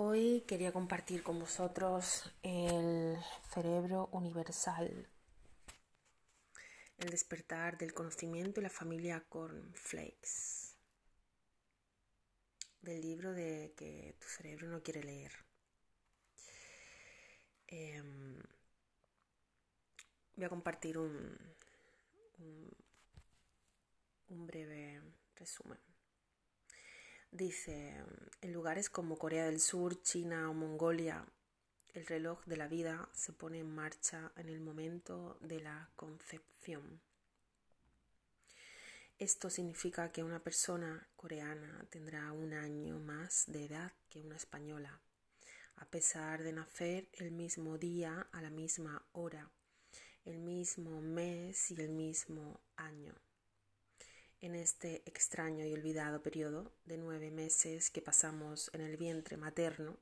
Hoy quería compartir con vosotros el cerebro universal, el despertar del conocimiento y la familia Cornflakes, del libro de que tu cerebro no quiere leer. Em, voy a compartir un, un breve resumen. Dice, en lugares como Corea del Sur, China o Mongolia, el reloj de la vida se pone en marcha en el momento de la concepción. Esto significa que una persona coreana tendrá un año más de edad que una española, a pesar de nacer el mismo día a la misma hora, el mismo mes y el mismo año en este extraño y olvidado periodo de nueve meses que pasamos en el vientre materno,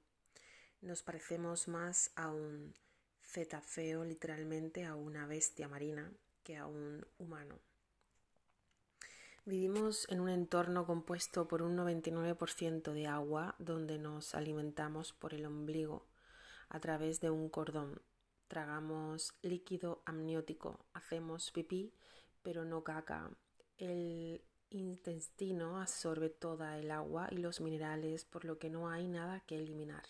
nos parecemos más a un cetáceo, literalmente a una bestia marina, que a un humano. Vivimos en un entorno compuesto por un 99% de agua donde nos alimentamos por el ombligo a través de un cordón. Tragamos líquido amniótico, hacemos pipí, pero no caca, el intestino absorbe toda el agua y los minerales, por lo que no hay nada que eliminar.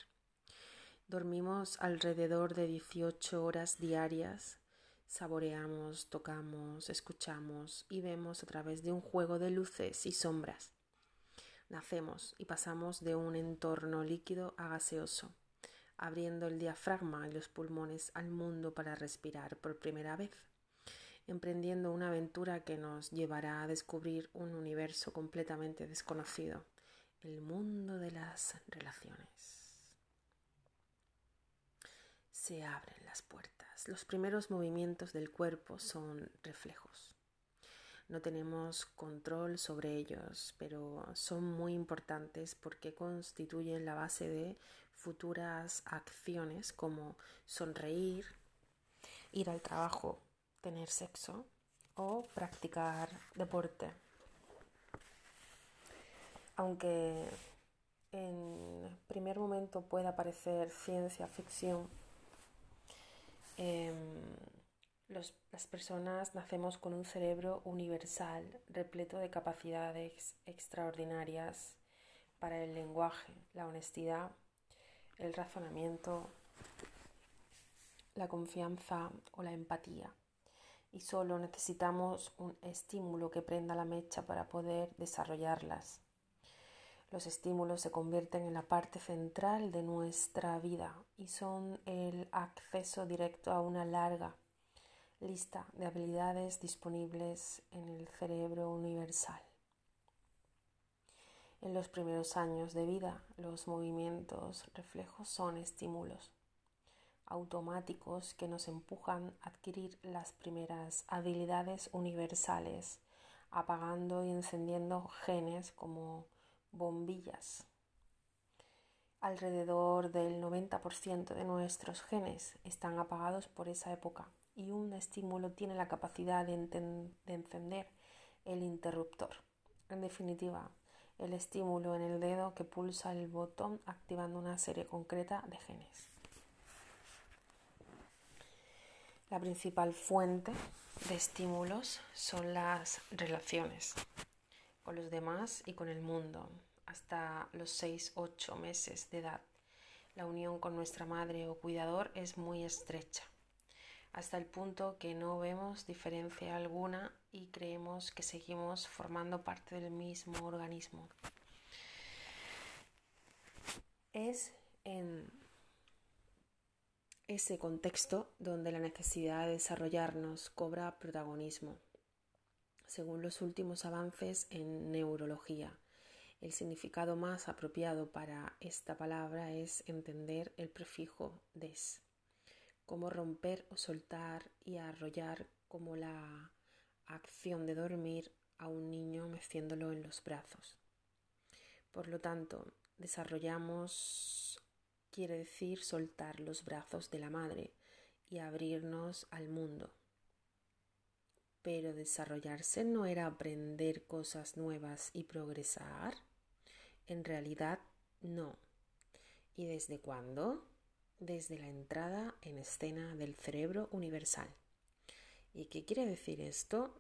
Dormimos alrededor de 18 horas diarias. Saboreamos, tocamos, escuchamos y vemos a través de un juego de luces y sombras. Nacemos y pasamos de un entorno líquido a gaseoso, abriendo el diafragma y los pulmones al mundo para respirar por primera vez emprendiendo una aventura que nos llevará a descubrir un universo completamente desconocido, el mundo de las relaciones. Se abren las puertas. Los primeros movimientos del cuerpo son reflejos. No tenemos control sobre ellos, pero son muy importantes porque constituyen la base de futuras acciones como sonreír, ir al trabajo, tener sexo o practicar deporte. Aunque en primer momento pueda parecer ciencia ficción, em, las personas nacemos con un cerebro universal, repleto de capacidades extraordinarias para el lenguaje, la honestidad, el razonamiento, la confianza o la empatía y solo necesitamos un estímulo que prenda la mecha para poder desarrollarlas. Los estímulos se convierten en la parte central de nuestra vida y son el acceso directo a una larga lista de habilidades disponibles en el cerebro universal. En los primeros años de vida, los movimientos reflejos son estímulos automáticos que nos empujan a adquirir las primeras habilidades universales, apagando y encendiendo genes como bombillas. Alrededor del 90% de nuestros genes están apagados por esa época y un estímulo tiene la capacidad de, de encender el interruptor. En definitiva, el estímulo en el dedo que pulsa el botón activando una serie concreta de genes. La principal fuente de estímulos son las relaciones con los demás y con el mundo. Hasta los 6-8 meses de edad, la unión con nuestra madre o cuidador es muy estrecha, hasta el punto que no vemos diferencia alguna y creemos que seguimos formando parte del mismo organismo. Es en ese contexto donde la necesidad de desarrollarnos cobra protagonismo. Según los últimos avances en neurología, el significado más apropiado para esta palabra es entender el prefijo des, como romper o soltar y arrollar como la acción de dormir a un niño meciéndolo en los brazos. Por lo tanto, desarrollamos quiere decir soltar los brazos de la madre y abrirnos al mundo. Pero desarrollarse no era aprender cosas nuevas y progresar. En realidad, no. ¿Y desde cuándo? Desde la entrada en escena del cerebro universal. ¿Y qué quiere decir esto?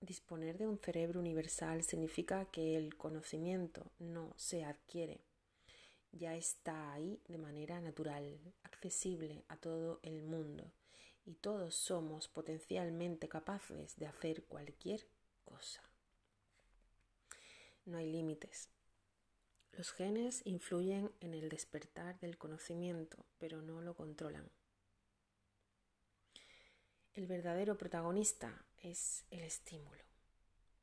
Disponer de un cerebro universal significa que el conocimiento no se adquiere, ya está ahí de manera natural, accesible a todo el mundo, y todos somos potencialmente capaces de hacer cualquier cosa. No hay límites. Los genes influyen en el despertar del conocimiento, pero no lo controlan. El verdadero protagonista es el estímulo.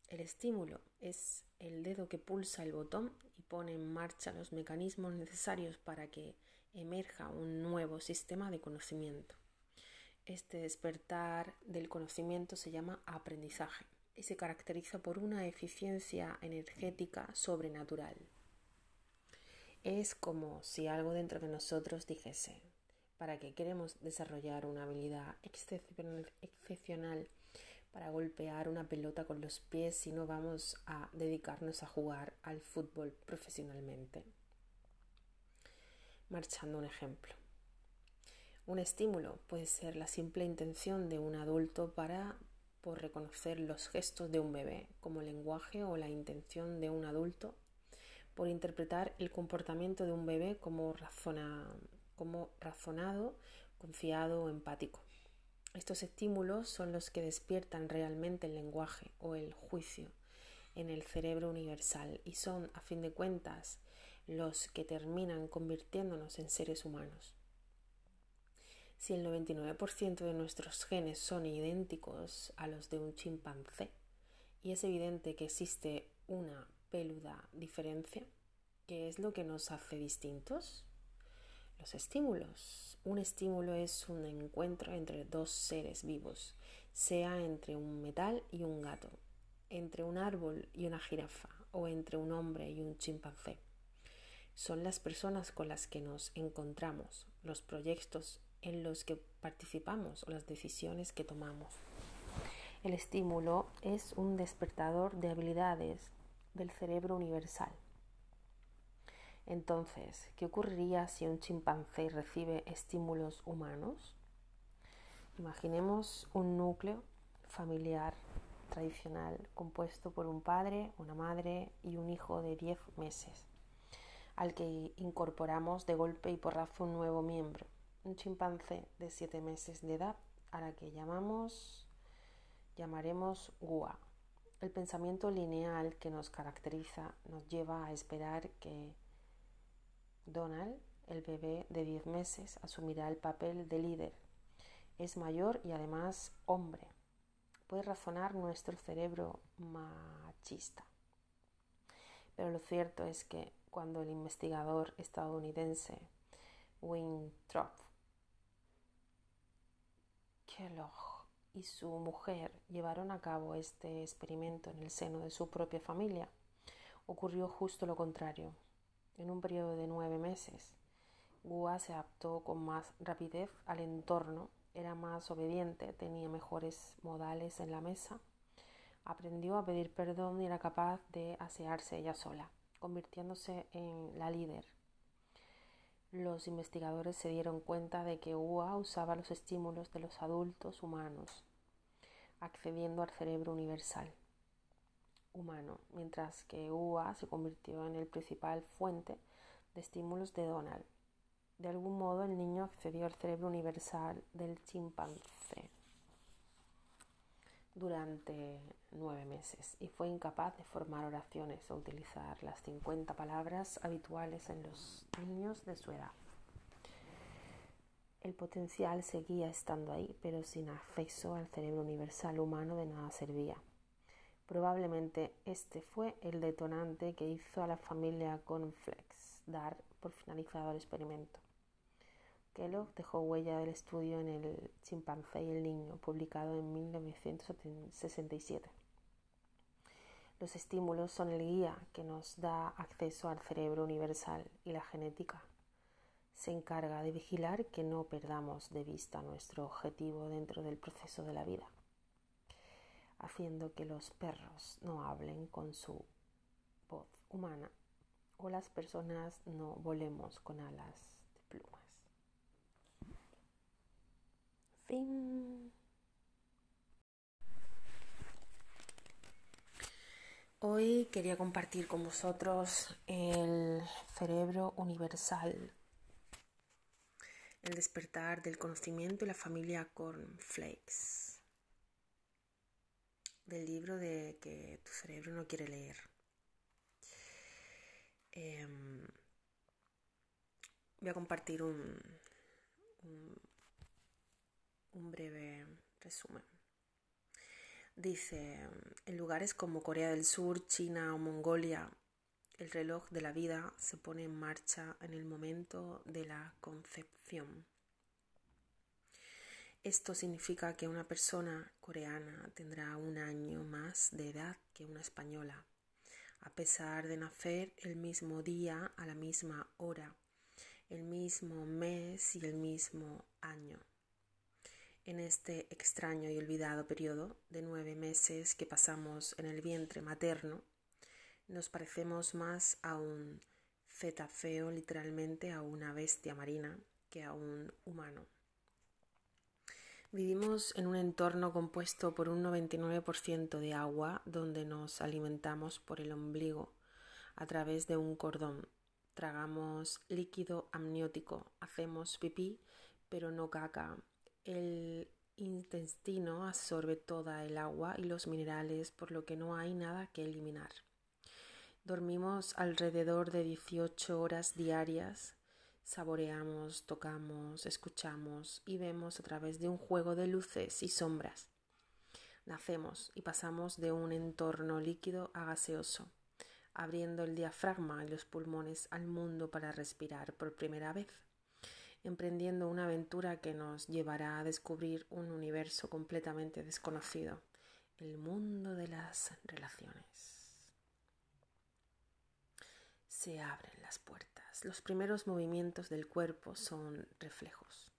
El estímulo es el dedo que pulsa el botón y pone en marcha los mecanismos necesarios para que emerja un nuevo sistema de conocimiento. Este despertar del conocimiento se llama aprendizaje y se caracteriza por una eficiencia energética sobrenatural. Es como si algo dentro de nosotros dijese, ¿para qué queremos desarrollar una habilidad excepcional para golpear una pelota con los pies si no vamos a dedicarnos a jugar al fútbol profesionalmente? Marchando un ejemplo. Un estímulo puede ser la simple intención de un adulto para por reconocer los gestos de un bebé como lenguaje o la intención de un adulto por interpretar el comportamiento de un bebé como, como razonado, confiado o empático. Estos estímulos son los que despiertan realmente el lenguaje o el juicio en el cerebro universal y son, a fin de cuentas, los que terminan convirtiéndonos en seres humanos. Si el 99% de nuestros genes son idénticos a los de un chimpancé y es evidente que existe una peluda diferencia, ¿qué es lo que nos hace distintos? Los estímulos. Un estímulo es un encuentro entre dos seres vivos, sea entre un metal y un gato, entre un árbol y una jirafa o entre un hombre y un chimpancé. Son las personas con las que nos encontramos, los proyectos en los que participamos o las decisiones que tomamos. El estímulo es un despertador de habilidades del cerebro universal. Entonces, ¿qué ocurriría si un chimpancé recibe estímulos humanos? Imaginemos un núcleo familiar tradicional compuesto por un padre, una madre y un hijo de 10 meses, al que incorporamos de golpe y porrazo un nuevo miembro, un chimpancé de siete meses de edad a la que llamamos llamaremos Gua. El pensamiento lineal que nos caracteriza nos lleva a esperar que Donald, el bebé de 10 meses, asumirá el papel de líder. Es mayor y además hombre. Puede razonar nuestro cerebro machista. Pero lo cierto es que cuando el investigador estadounidense Winthrop Kellogg y su mujer llevaron a cabo este experimento en el seno de su propia familia, ocurrió justo lo contrario. En un periodo de nueve meses, Gua se adaptó con más rapidez al entorno, era más obediente, tenía mejores modales en la mesa, aprendió a pedir perdón y era capaz de asearse ella sola, convirtiéndose en la líder. Los investigadores se dieron cuenta de que UA usaba los estímulos de los adultos humanos, accediendo al cerebro universal humano, mientras que UA se convirtió en el principal fuente de estímulos de Donald. De algún modo el niño accedió al cerebro universal del chimpancé durante nueve meses y fue incapaz de formar oraciones o utilizar las 50 palabras habituales en los niños de su edad. El potencial seguía estando ahí, pero sin acceso al cerebro universal humano de nada servía. Probablemente este fue el detonante que hizo a la familia Conflex dar por finalizado el experimento. Kellogg dejó huella del estudio en El chimpancé y el niño, publicado en 1967. Los estímulos son el guía que nos da acceso al cerebro universal y la genética se encarga de vigilar que no perdamos de vista nuestro objetivo dentro del proceso de la vida, haciendo que los perros no hablen con su voz humana o las personas no volemos con alas de plumas. Fin. Hoy quería compartir con vosotros el cerebro universal, el despertar del conocimiento y la familia Cornflakes, del libro de que tu cerebro no quiere leer. Em, voy a compartir un, un breve resumen. Dice, en lugares como Corea del Sur, China o Mongolia, el reloj de la vida se pone en marcha en el momento de la concepción. Esto significa que una persona coreana tendrá un año más de edad que una española, a pesar de nacer el mismo día a la misma hora, el mismo mes y el mismo año en este extraño y olvidado periodo de nueve meses que pasamos en el vientre materno, nos parecemos más a un cetáceo, literalmente a una bestia marina, que a un humano. Vivimos en un entorno compuesto por un 99% de agua donde nos alimentamos por el ombligo a través de un cordón. Tragamos líquido amniótico, hacemos pipí, pero no caca, el intestino absorbe toda el agua y los minerales, por lo que no hay nada que eliminar. Dormimos alrededor de 18 horas diarias. Saboreamos, tocamos, escuchamos y vemos a través de un juego de luces y sombras. Nacemos y pasamos de un entorno líquido a gaseoso, abriendo el diafragma y los pulmones al mundo para respirar por primera vez emprendiendo una aventura que nos llevará a descubrir un universo completamente desconocido, el mundo de las relaciones. Se abren las puertas. Los primeros movimientos del cuerpo son reflejos.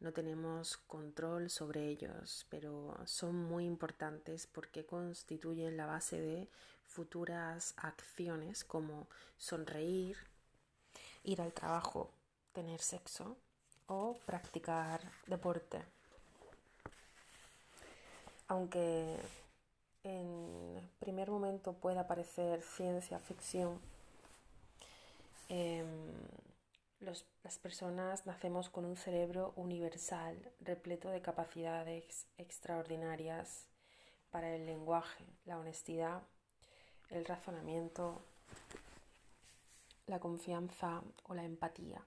No tenemos control sobre ellos, pero son muy importantes porque constituyen la base de futuras acciones como sonreír, ir al trabajo, tener sexo o practicar deporte. Aunque en primer momento pueda parecer ciencia ficción, em, las personas nacemos con un cerebro universal, repleto de capacidades extraordinarias para el lenguaje, la honestidad, el razonamiento, la confianza o la empatía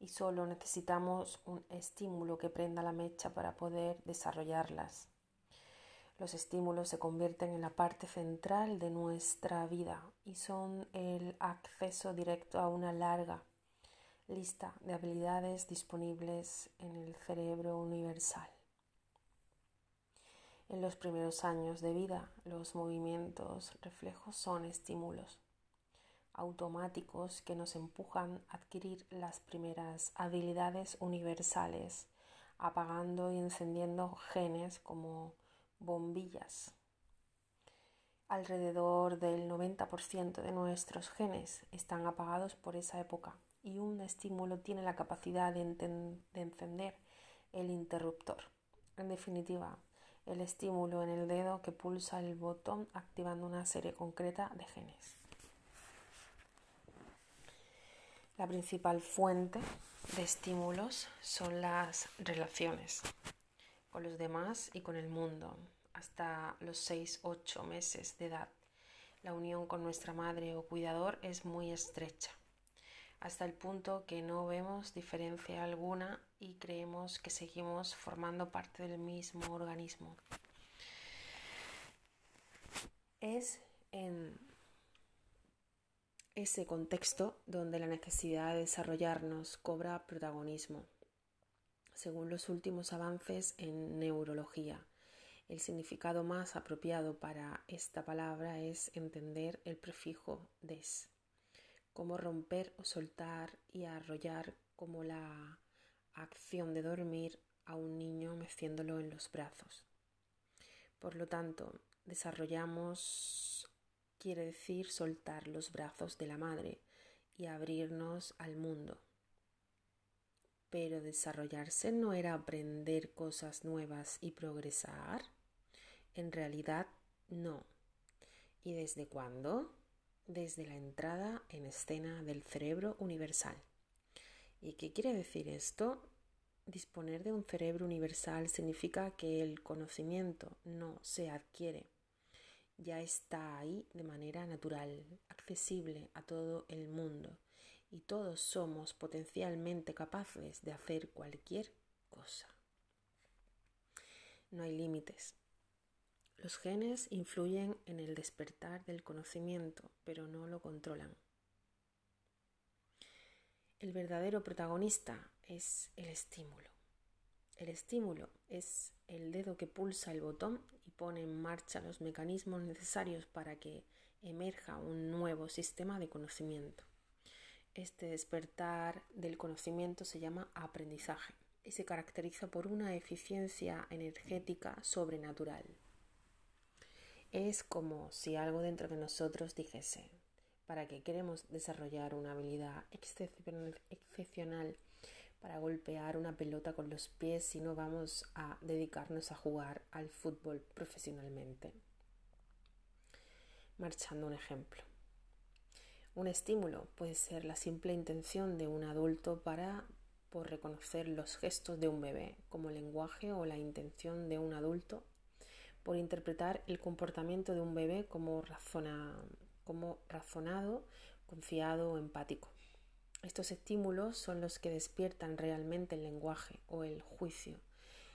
y solo necesitamos un estímulo que prenda la mecha para poder desarrollarlas. Los estímulos se convierten en la parte central de nuestra vida y son el acceso directo a una larga lista de habilidades disponibles en el cerebro universal. En los primeros años de vida, los movimientos reflejos son estímulos automáticos que nos empujan a adquirir las primeras habilidades universales, apagando y encendiendo genes como bombillas. Alrededor del 90% de nuestros genes están apagados por esa época y un estímulo tiene la capacidad de, de encender el interruptor. En definitiva, el estímulo en el dedo que pulsa el botón activando una serie concreta de genes. La principal fuente de estímulos son las relaciones con los demás y con el mundo. Hasta los 6-8 meses de edad, la unión con nuestra madre o cuidador es muy estrecha, hasta el punto que no vemos diferencia alguna y creemos que seguimos formando parte del mismo organismo. Es en ese contexto donde la necesidad de desarrollarnos cobra protagonismo. Según los últimos avances en neurología, el significado más apropiado para esta palabra es entender el prefijo des, como romper o soltar y arrollar como la acción de dormir a un niño meciéndolo en los brazos. Por lo tanto, desarrollamos quiere decir soltar los brazos de la madre y abrirnos al mundo. Pero desarrollarse no era aprender cosas nuevas y progresar. En realidad, no. ¿Y desde cuándo? Desde la entrada en escena del cerebro universal. ¿Y qué quiere decir esto? Disponer de un cerebro universal significa que el conocimiento no se adquiere, ya está ahí de manera natural, accesible a todo el mundo y todos somos potencialmente capaces de hacer cualquier cosa. No hay límites. Los genes influyen en el despertar del conocimiento, pero no lo controlan. El verdadero protagonista es el estímulo. El estímulo es el dedo que pulsa el botón y pone en marcha los mecanismos necesarios para que emerja un nuevo sistema de conocimiento. Este despertar del conocimiento se llama aprendizaje y se caracteriza por una eficiencia energética sobrenatural. Es como si algo dentro de nosotros dijese, para que queremos desarrollar una habilidad excepcional para golpear una pelota con los pies si no vamos a dedicarnos a jugar al fútbol profesionalmente. Marchando un ejemplo. Un estímulo puede ser la simple intención de un adulto para por reconocer los gestos de un bebé como lenguaje o la intención de un adulto por interpretar el comportamiento de un bebé como, como razonado, confiado o empático. Estos estímulos son los que despiertan realmente el lenguaje o el juicio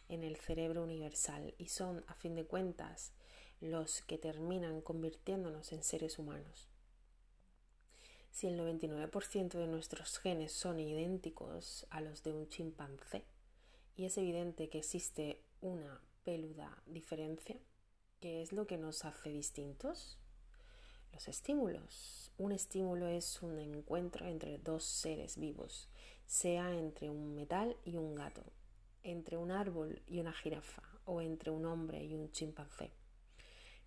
en el cerebro universal y son, a fin de cuentas, los que terminan convirtiéndonos en seres humanos. Si el 99% de nuestros genes son idénticos a los de un chimpancé y es evidente que existe una peluda diferencia, ¿qué es lo que nos hace distintos? Los estímulos. Un estímulo es un encuentro entre dos seres vivos, sea entre un metal y un gato, entre un árbol y una jirafa o entre un hombre y un chimpancé.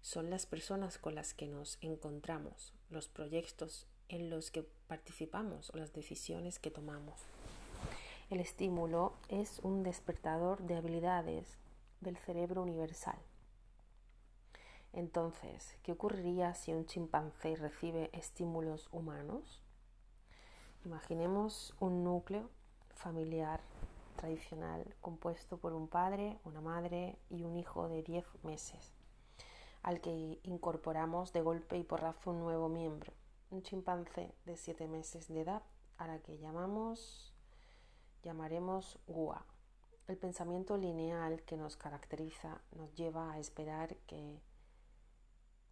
Son las personas con las que nos encontramos, los proyectos en los que participamos o las decisiones que tomamos. El estímulo es un despertador de habilidades del cerebro universal. Entonces, ¿qué ocurriría si un chimpancé recibe estímulos humanos? Imaginemos un núcleo familiar tradicional compuesto por un padre, una madre y un hijo de 10 meses, al que incorporamos de golpe y porrazo un nuevo miembro, un chimpancé de 7 meses de edad, a la que llamamos llamaremos Gua. El pensamiento lineal que nos caracteriza nos lleva a esperar que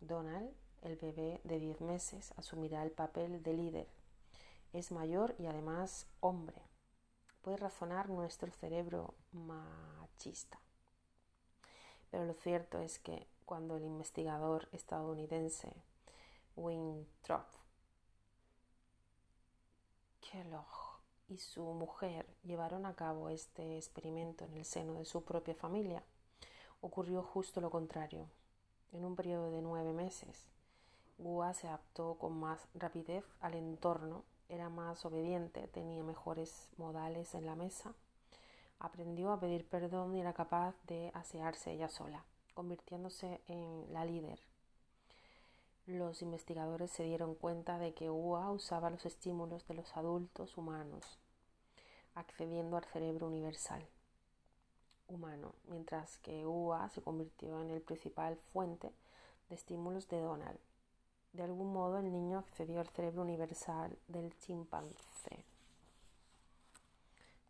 Donald, el bebé de 10 meses, asumirá el papel de líder. Es mayor y además hombre. Puede razonar nuestro cerebro machista. Pero lo cierto es que cuando el investigador estadounidense Winthrop Kellogg y su mujer llevaron a cabo este experimento en el seno de su propia familia, ocurrió justo lo contrario. En un periodo de nueve meses, Gua se adaptó con más rapidez al entorno, era más obediente, tenía mejores modales en la mesa, aprendió a pedir perdón y era capaz de asearse ella sola, convirtiéndose en la líder. Los investigadores se dieron cuenta de que Gua usaba los estímulos de los adultos humanos, accediendo al cerebro universal humano, mientras que UA se convirtió en el principal fuente de estímulos de Donald. De algún modo el niño accedió al cerebro universal del chimpancé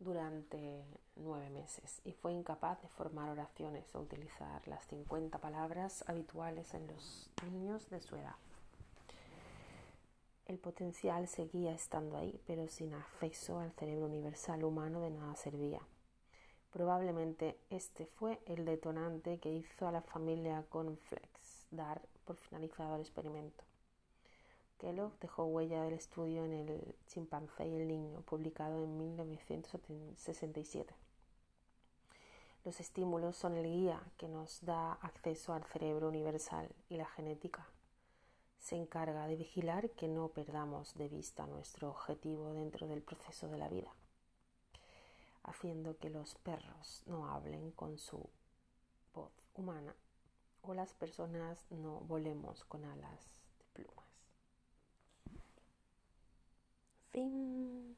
durante nueve meses y fue incapaz de formar oraciones o utilizar las 50 palabras habituales en los niños de su edad. El potencial seguía estando ahí, pero sin acceso al cerebro universal humano de nada servía. Probablemente este fue el detonante que hizo a la familia Conflex dar por finalizado el experimento. Kellogg dejó huella del estudio en el chimpancé y el niño, publicado en 1967. Los estímulos son el guía que nos da acceso al cerebro universal y la genética se encarga de vigilar que no perdamos de vista nuestro objetivo dentro del proceso de la vida, haciendo que los perros no hablen con su voz humana o las personas no volemos con alas de plumas. everything